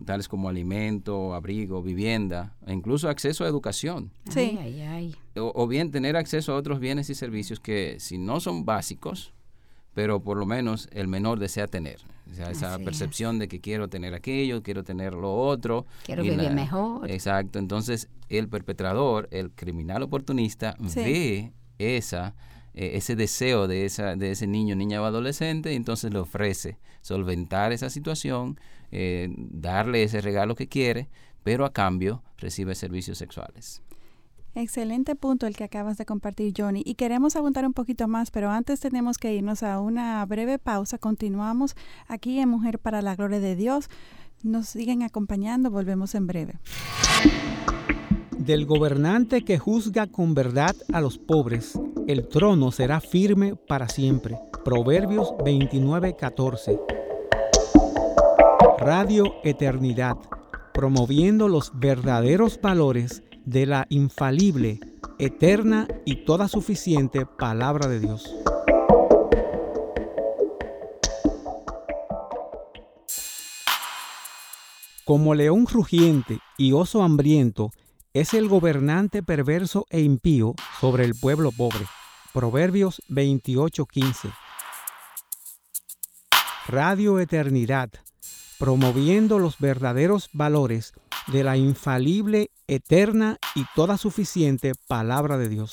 tales como alimento, abrigo, vivienda, e incluso acceso a educación. Sí. O, bien tener acceso a otros bienes y servicios que si no son básicos, pero por lo menos el menor desea tener. O sea, esa percepción de que quiero tener aquello, quiero tener lo otro. Quiero vivir mejor. Exacto. Entonces, el perpetrador, el criminal oportunista, ve esa eh, ese deseo de, esa, de ese niño, niña o adolescente, y entonces le ofrece solventar esa situación, eh, darle ese regalo que quiere, pero a cambio recibe servicios sexuales. Excelente punto el que acabas de compartir, Johnny. Y queremos apuntar un poquito más, pero antes tenemos que irnos a una breve pausa. Continuamos aquí en Mujer para la Gloria de Dios. Nos siguen acompañando, volvemos en breve. Del gobernante que juzga con verdad a los pobres, el trono será firme para siempre. Proverbios 29:14. Radio Eternidad, promoviendo los verdaderos valores de la infalible, eterna y toda suficiente palabra de Dios. Como león rugiente y oso hambriento, es el gobernante perverso e impío sobre el pueblo pobre. Proverbios 28:15. Radio Eternidad, promoviendo los verdaderos valores de la infalible, eterna y toda suficiente palabra de Dios.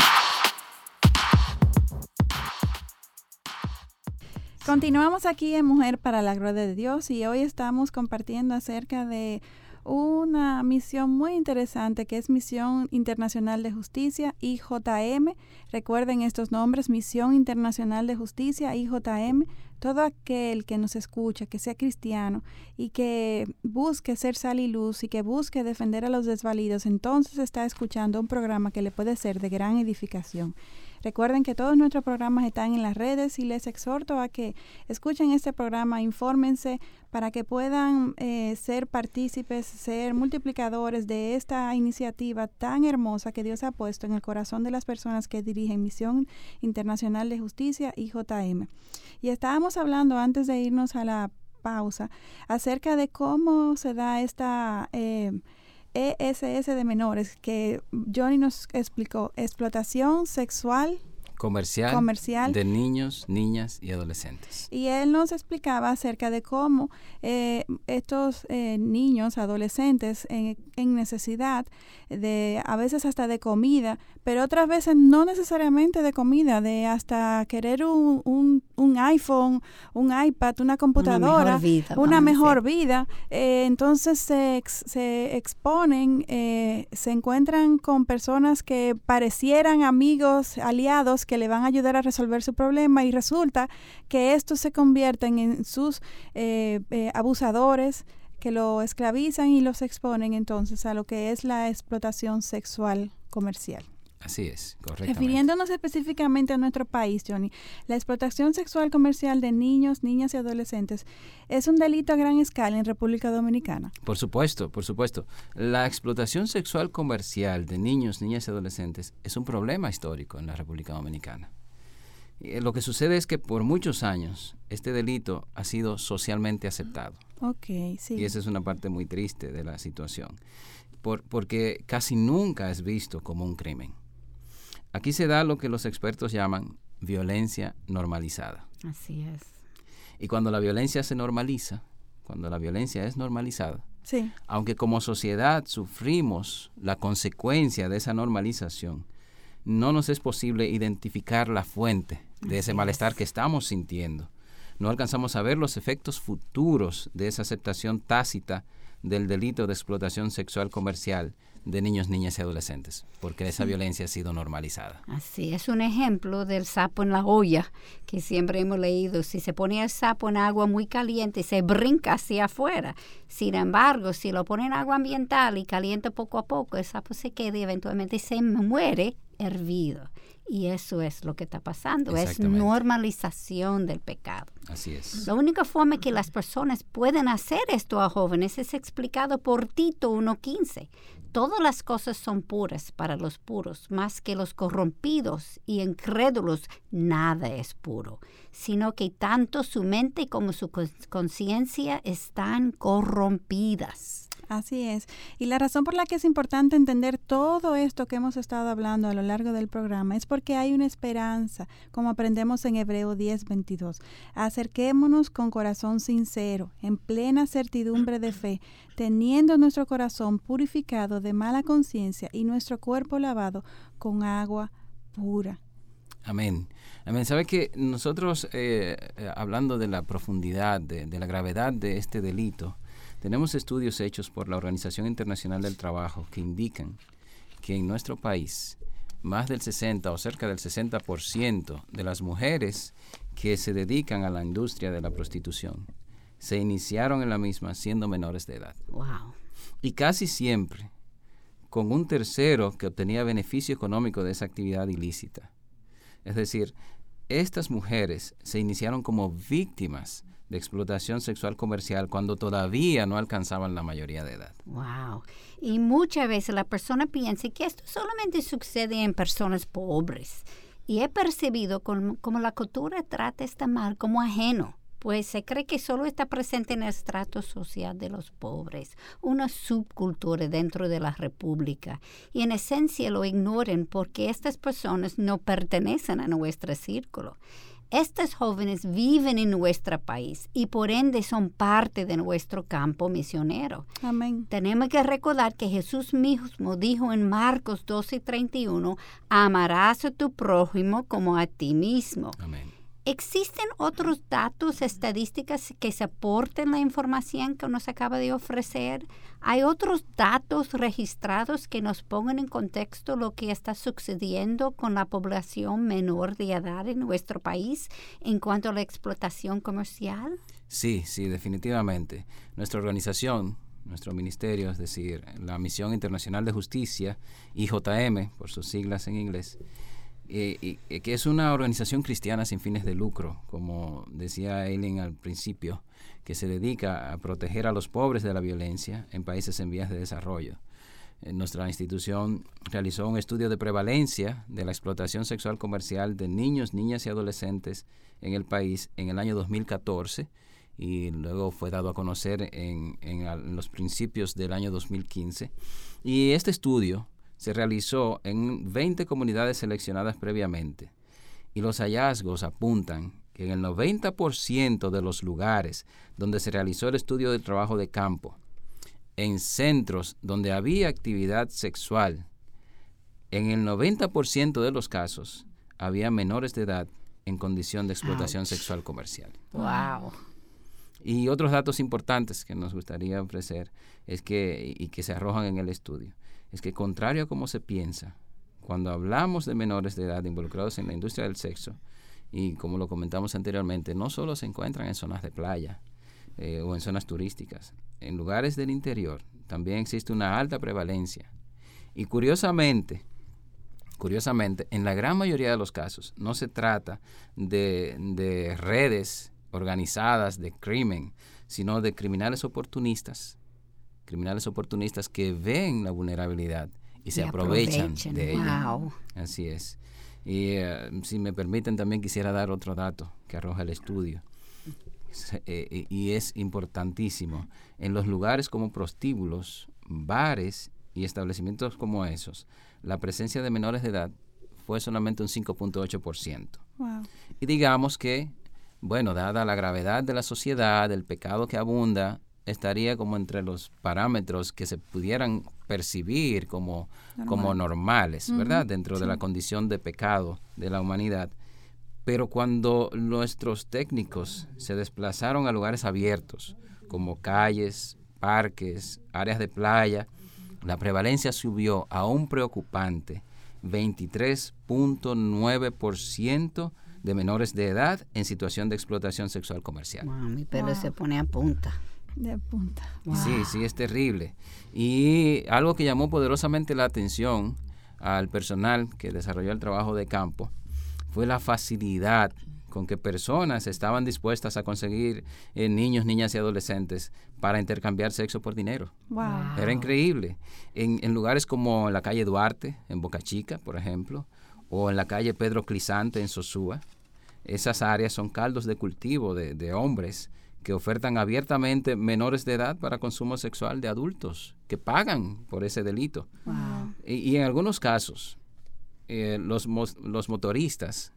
Continuamos aquí en Mujer para la Gloria de Dios y hoy estamos compartiendo acerca de una misión muy interesante que es Misión Internacional de Justicia, IJM. Recuerden estos nombres, Misión Internacional de Justicia, IJM. Todo aquel que nos escucha, que sea cristiano y que busque ser sal y luz y que busque defender a los desvalidos, entonces está escuchando un programa que le puede ser de gran edificación. Recuerden que todos nuestros programas están en las redes y les exhorto a que escuchen este programa, infórmense para que puedan eh, ser partícipes, ser multiplicadores de esta iniciativa tan hermosa que Dios ha puesto en el corazón de las personas que dirigen Misión Internacional de Justicia y JM. Y estábamos hablando antes de irnos a la pausa acerca de cómo se da esta... Eh, ESS de menores que Johnny nos explicó, explotación sexual comercial, comercial de niños, niñas y adolescentes. Y él nos explicaba acerca de cómo eh, estos eh, niños, adolescentes en, necesidad de a veces hasta de comida, pero otras veces no necesariamente de comida, de hasta querer un, un, un iPhone, un iPad, una computadora, una mejor vida. Eh, entonces se, se exponen, se encuentran con personas que parecieran amigos, aliados, que le van a ayudar a resolver su problema y resulta que estos se convierten en sus eh, eh, abusadores que lo esclavizan y los exponen entonces a lo que es la explotación sexual comercial. Así es, correcto. Refiriéndonos específicamente a nuestro país, Johnny, la explotación sexual comercial de niños, niñas y adolescentes es un delito a gran escala en República Dominicana. Por supuesto, por supuesto. La explotación sexual comercial de niños, niñas y adolescentes es un problema histórico en la República Dominicana. Eh, lo que sucede es que por muchos años este delito ha sido socialmente aceptado. Ok, sí. Y esa es una parte muy triste de la situación, por, porque casi nunca es visto como un crimen. Aquí se da lo que los expertos llaman violencia normalizada. Así es. Y cuando la violencia se normaliza, cuando la violencia es normalizada, sí. aunque como sociedad sufrimos la consecuencia de esa normalización, no nos es posible identificar la fuente de ese malestar que estamos sintiendo. No alcanzamos a ver los efectos futuros de esa aceptación tácita del delito de explotación sexual comercial de niños, niñas y adolescentes, porque esa violencia ha sido normalizada. Así es un ejemplo del sapo en la olla, que siempre hemos leído. Si se pone el sapo en agua muy caliente, se brinca hacia afuera. Sin embargo, si lo pone en agua ambiental y calienta poco a poco, el sapo se queda y eventualmente se muere hervido. Y eso es lo que está pasando, es normalización del pecado. Así es. La única forma que las personas pueden hacer esto a jóvenes es explicado por Tito 1.15. Todas las cosas son puras para los puros, más que los corrompidos y incrédulos, nada es puro, sino que tanto su mente como su conciencia están corrompidas. Así es. Y la razón por la que es importante entender todo esto que hemos estado hablando a lo largo del programa es porque hay una esperanza, como aprendemos en Hebreo 10, 22. Acerquémonos con corazón sincero, en plena certidumbre de fe, teniendo nuestro corazón purificado de mala conciencia y nuestro cuerpo lavado con agua pura. Amén. Amén. ¿Sabe que nosotros, eh, eh, hablando de la profundidad, de la gravedad de este delito, tenemos estudios hechos por la Organización Internacional del Trabajo que indican que en nuestro país más del 60 o cerca del 60% de las mujeres que se dedican a la industria de la prostitución se iniciaron en la misma siendo menores de edad. Wow. Y casi siempre con un tercero que obtenía beneficio económico de esa actividad ilícita. Es decir, estas mujeres se iniciaron como víctimas de explotación sexual comercial cuando todavía no alcanzaban la mayoría de edad. Wow. Y muchas veces la persona piensa que esto solamente sucede en personas pobres. Y he percibido como, la cultura trata este mal como ajeno pues se cree que solo está presente en el estrato social de los pobres, una subcultura dentro de la República, y en esencia lo ignoren porque estas personas no pertenecen a nuestro círculo. Estos jóvenes viven en nuestro país y por ende son parte de nuestro campo misionero. Amén. Tenemos que recordar que Jesús mismo dijo en Marcos 12:31, amarás a tu prójimo como a ti mismo. Amén. ¿Existen otros datos, estadísticas que soporten la información que nos acaba de ofrecer? ¿Hay otros datos registrados que nos pongan en contexto lo que está sucediendo con la población menor de edad en nuestro país en cuanto a la explotación comercial? Sí, sí, definitivamente. Nuestra organización, nuestro ministerio, es decir, la Misión Internacional de Justicia, IJM, por sus siglas en inglés, eh, y, que es una organización cristiana sin fines de lucro, como decía Eileen al principio, que se dedica a proteger a los pobres de la violencia en países en vías de desarrollo. Eh, nuestra institución realizó un estudio de prevalencia de la explotación sexual comercial de niños, niñas y adolescentes en el país en el año 2014 y luego fue dado a conocer en los principios del año 2015. Y este estudio se realizó en 20 comunidades seleccionadas previamente y los hallazgos apuntan que en el 90% de los lugares donde se realizó el estudio del trabajo de campo, en centros donde había actividad sexual, en el 90% de los casos había menores de edad en condición de explotación sexual comercial. Wow. Y otros datos importantes que nos gustaría ofrecer es que y que se arrojan en el estudio es que contrario a como se piensa, cuando hablamos de menores de edad involucrados en la industria del sexo, y como lo comentamos anteriormente, no solo se encuentran en zonas de playa eh, o en zonas turísticas, en lugares del interior también existe una alta prevalencia. Y curiosamente, curiosamente, en la gran mayoría de los casos no se trata de, de redes organizadas de crimen, sino de criminales oportunistas criminales oportunistas que ven la vulnerabilidad y se aprovechan, de ella. Así es. Y eh, si me permiten, también quisiera dar otro dato que arroja el estudio. Eh, eh, y es importantísimo. En los lugares como prostíbulos, bares y establecimientos como esos, la presencia de menores de edad fue solamente un 5.8%. Wow. Y digamos que, bueno, dada la gravedad de la sociedad, el pecado que abunda, estaría como entre los parámetros que se pudieran percibir como, como normales, ¿verdad? Dentro de la condición de pecado de la humanidad. Pero cuando nuestros técnicos se desplazaron a lugares abiertos, como calles, parques, áreas de playa, la prevalencia subió a un preocupante 23.9% de menores de edad en situación de explotación sexual comercial. mi pelo se pone a punta de punta. Sí, sí, es terrible. Y algo que llamó poderosamente la atención al personal que desarrolló el trabajo de campo fue la facilidad con que personas estaban dispuestas a conseguir eh, niños, niñas y adolescentes para intercambiar sexo por dinero. Wow. Era increíble. En, en, lugares como la calle Duarte, en Boca Chica, por ejemplo, o en la calle Pedro Clisante, en Sosúa, esas áreas son caldos de cultivo de, de hombres que ofertan abiertamente menores de edad para consumo sexual de adultos, que pagan por ese delito. Y, en algunos casos, eh, los, los motoristas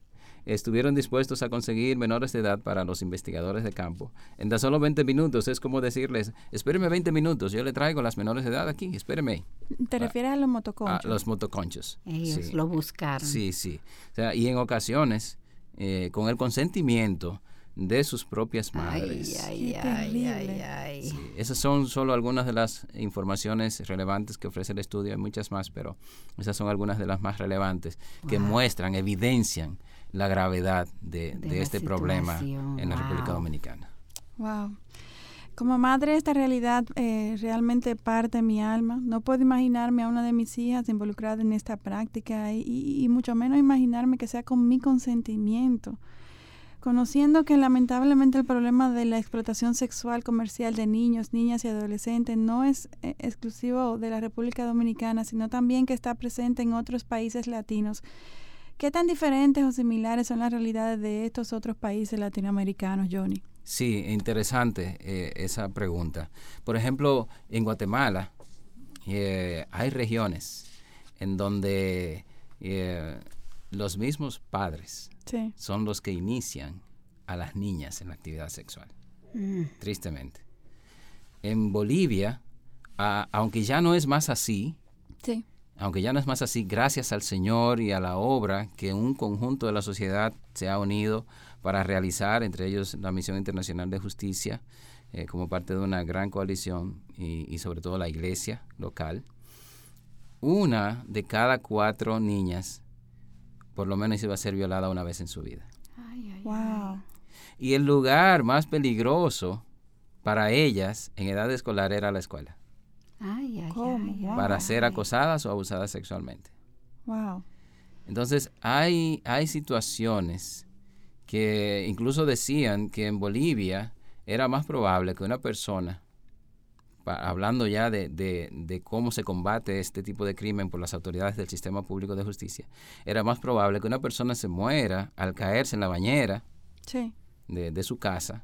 estuvieron dispuestos a conseguir menores de edad para los investigadores de campo. En tan solo 20 minutos es como decirles, espéreme 20 minutos, yo le traigo las menores de edad aquí, espéreme. ¿Te refieres a los motoconchos? A los motoconchos. Ellos lo buscaron. Sí, sí. O sea, y en ocasiones, eh, con el consentimiento de sus propias madres. Ay, ay, ay, ay, esas son solo algunas de las informaciones relevantes que ofrece el estudio, hay muchas más, pero esas son algunas de las más relevantes que muestran, evidencian la gravedad de, este problema en la República Dominicana. Wow. Como madre, esta realidad eh, realmente parte mi alma. No puedo imaginarme a una de mis hijas involucrada en esta práctica y, y mucho menos imaginarme que sea con mi consentimiento conociendo que lamentablemente el problema de la explotación sexual comercial de niños, niñas y adolescentes no es eh, exclusivo de la República Dominicana, sino también que está presente en otros países latinos. ¿Qué tan diferentes o similares son las realidades de estos otros países latinoamericanos, Johnny? Sí, interesante eh, esa pregunta. Por ejemplo, en Guatemala eh, hay regiones en donde los mismos padres Sí. son los que inician a las niñas en la actividad sexual, Mm. tristemente. En Bolivia, a- aunque ya no es más así, Sí. aunque ya no es más así, gracias al Señor y a la obra que un conjunto de la sociedad se ha unido para realizar, entre ellos la Misión Internacional de Justicia, eh, como parte de una gran coalición y, y sobre todo la iglesia local, una de cada cuatro niñas por lo menos iba a ser violada una vez en su vida. Ay, ay, Wow. Y el lugar más peligroso para ellas en edad escolar era la escuela, ay, ay, ¿Cómo? ay, ay, para ay. ser acosadas o abusadas sexualmente. Wow. Entonces, hay, hay situaciones que incluso decían que en Bolivia era más probable que una persona, pa- hablando ya de, de- de cómo se combate este tipo de crimen por las autoridades del sistema público de justicia, era más probable que una persona se muera al caerse en la bañera Sí. de, de su casa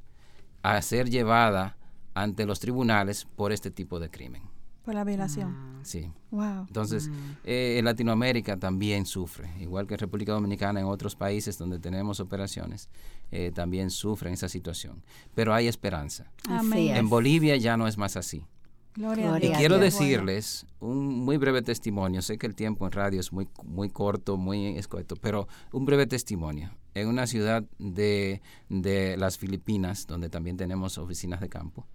a ser llevada ante los tribunales por este tipo de crimen. Por la violación. Ah, Sí. Wow. Entonces, eh, en Latinoamérica también sufre, igual que en República Dominicana, en otros países donde tenemos operaciones, eh, también sufren esa situación. Pero hay esperanza. Amén. En Bolivia ya no es más así. Gloria, a Gloria Y quiero Dios. decirles un muy breve testimonio. Sé que el tiempo en radio es muy, muy corto, muy escueto, pero un breve testimonio. En una ciudad de, de las Filipinas, donde también tenemos oficinas de campo,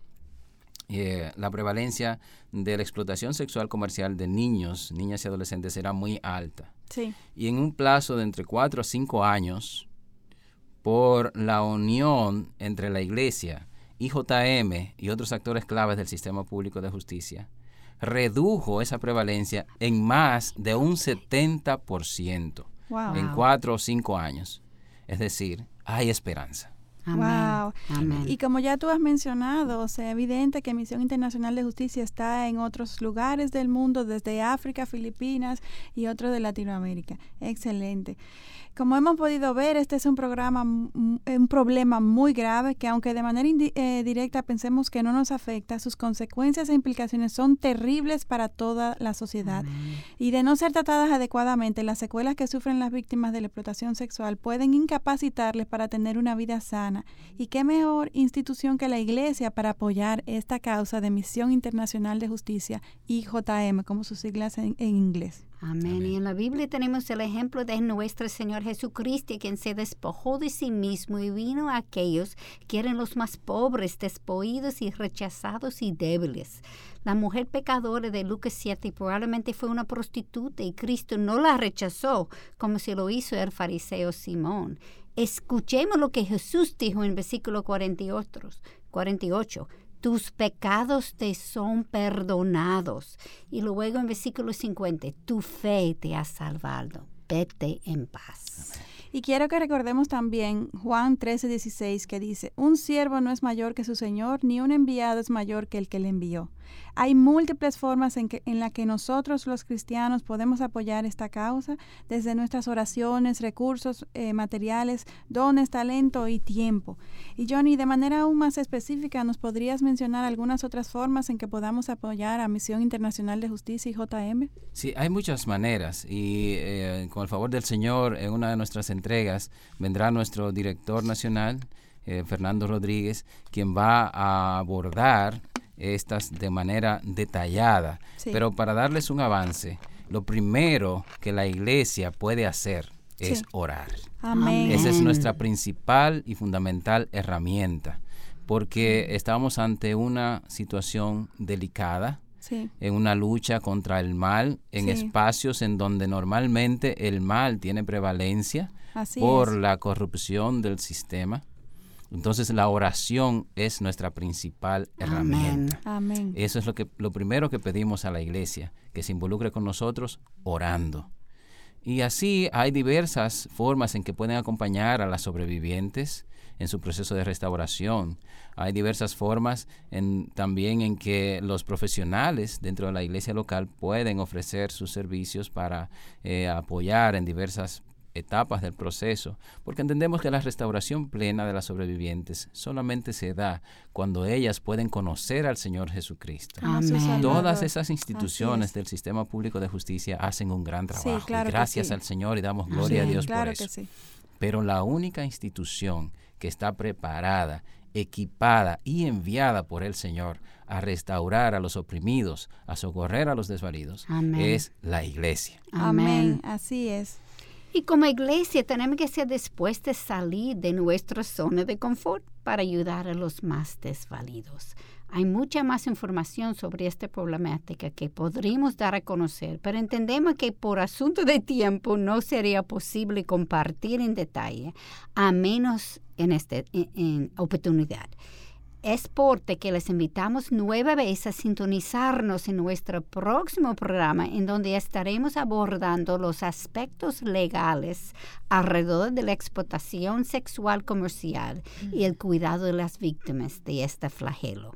eh, la prevalencia de la explotación sexual comercial de niños, niñas y adolescentes era muy alta. Sí. Y en un plazo de entre 4 a 5 años, por la unión entre la Iglesia, IJM y otros actores claves del sistema público de justicia, redujo esa prevalencia en más de un 70% Wow. en Wow. 4 o 5 años. Es decir, hay esperanza. Amén. Wow. Amén. Y como ya tú has mencionado, o sea, evidente que Misión Internacional de Justicia está en otros lugares del mundo, desde África, Filipinas y otros de Latinoamérica. Excelente. Como hemos podido ver, este es un programa, m- un problema muy grave que aunque de manera eh, directa pensemos que no nos afecta, sus consecuencias e implicaciones son terribles para toda la sociedad. Y de no ser tratadas adecuadamente, las secuelas que sufren las víctimas de la explotación sexual pueden incapacitarles para tener una vida sana. ¿Y qué mejor institución que la Iglesia para apoyar esta causa de Misión Internacional de Justicia, IJM, como sus siglas en, en inglés? Amén. Y en la Biblia tenemos el ejemplo de nuestro Señor Jesucristo, quien se despojó de sí mismo y vino a aquellos que eran los más pobres, despoídos y rechazados y débiles. La mujer pecadora de Lucas 7 probablemente fue una prostituta y Cristo no la rechazó como se lo hizo el fariseo Simón. Escuchemos lo que Jesús dijo en versículo 48. 48 tus pecados te son perdonados. Y luego en versículo 50, tu fe te ha salvado. Vete en paz. Y quiero que recordemos también Juan 13, 16, que dice, un siervo no es mayor que su Señor, ni un enviado es mayor que el que le envió. Hay múltiples formas en, que, en las que nosotros los cristianos podemos apoyar esta causa, desde nuestras oraciones, recursos eh, materiales, dones, talento y tiempo. Y Johnny, de manera aún más específica, ¿nos podrías mencionar algunas otras formas en que podamos apoyar a Misión Internacional de Justicia y JM? Sí, hay muchas maneras y eh, con el favor del Señor, en una de nuestras entregas vendrá nuestro director nacional, eh, Fernando Rodríguez, quien va a abordar estas de manera detallada. Sí. Pero para darles un avance, lo primero que la iglesia puede hacer es Sí. orar. Amén. Esa es nuestra principal y fundamental herramienta, porque estamos ante una situación delicada, Sí, en una lucha contra el mal, en Sí. espacios en donde normalmente el mal tiene prevalencia así por es. la corrupción del sistema. Entonces la oración es nuestra principal herramienta. Amén. Eso es lo, que, lo primero que pedimos a la iglesia, que se involucre con nosotros orando. Y así hay diversas formas en que pueden acompañar a las sobrevivientes en su proceso de restauración. Hay diversas formas en, también en que los profesionales dentro de la iglesia local pueden ofrecer sus servicios para eh, apoyar en diversas etapas del proceso, porque entendemos que la restauración plena de las sobrevivientes solamente se da cuando ellas pueden conocer al Señor Jesucristo. Todas esas instituciones del sistema público de justicia hacen un gran trabajo. y gracias al Señor y damos gloria a Dios por eso. Pero la única institución que está preparada, equipada y enviada por el Señor a restaurar a los oprimidos, a socorrer a los desvalidos, es la iglesia. Amén. Así es. Y como iglesia tenemos que ser dispuestos a salir de nuestra zona de confort para ayudar a los más desvalidos. Hay mucha más información sobre esta problemática que podríamos dar a conocer, pero entendemos que por asunto de tiempo no sería posible compartir en detalle, a menos en esta oportunidad. Es por que les invitamos nueva vez a sintonizarnos en nuestro próximo programa en donde estaremos abordando los aspectos legales alrededor de la explotación sexual comercial y el cuidado de las víctimas de este flagelo.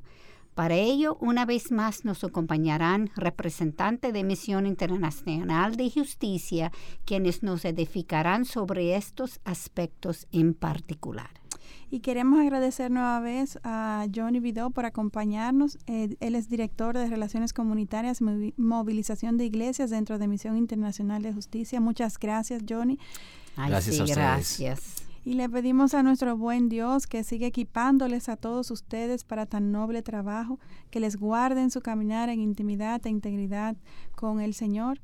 Para ello, una vez más nos acompañarán representantes de Misión Internacional de Justicia, quienes nos edificarán sobre estos aspectos en particular. Y queremos agradecer nueva vez a Johnny Vidó por acompañarnos. él es director de Relaciones Comunitarias y Movilización de Iglesias dentro de Misión Internacional de Justicia. Muchas gracias, Johnny. gracias a Gracias. Y le pedimos a nuestro buen Dios que siga equipándoles a todos ustedes para tan noble trabajo, que les guarde en su caminar en intimidad e integridad con el Señor.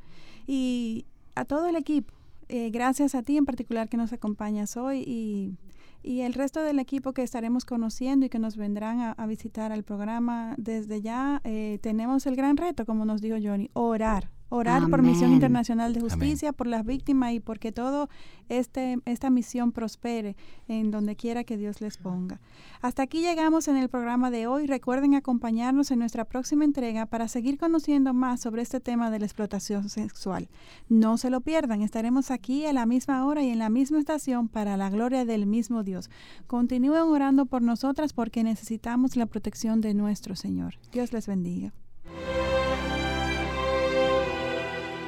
Y a todo el equipo, eh, gracias a ti en particular que nos acompañas hoy y y el resto del equipo que estaremos conociendo y que nos vendrán a, visitar al programa desde ya, eh, tenemos el gran reto, como nos dijo Johnny, orar orar por Misión Internacional de Justicia, por las víctimas y porque todo este esta misión prospere en donde quiera que Dios les ponga. Hasta aquí llegamos en el programa de hoy. Recuerden acompañarnos en nuestra próxima entrega para seguir conociendo más sobre este tema de la explotación sexual. No se lo pierdan, estaremos aquí a la misma hora y en la misma estación para la gloria del mismo Dios. Continúen orando por nosotras porque necesitamos la protección de nuestro Señor. Dios les bendiga.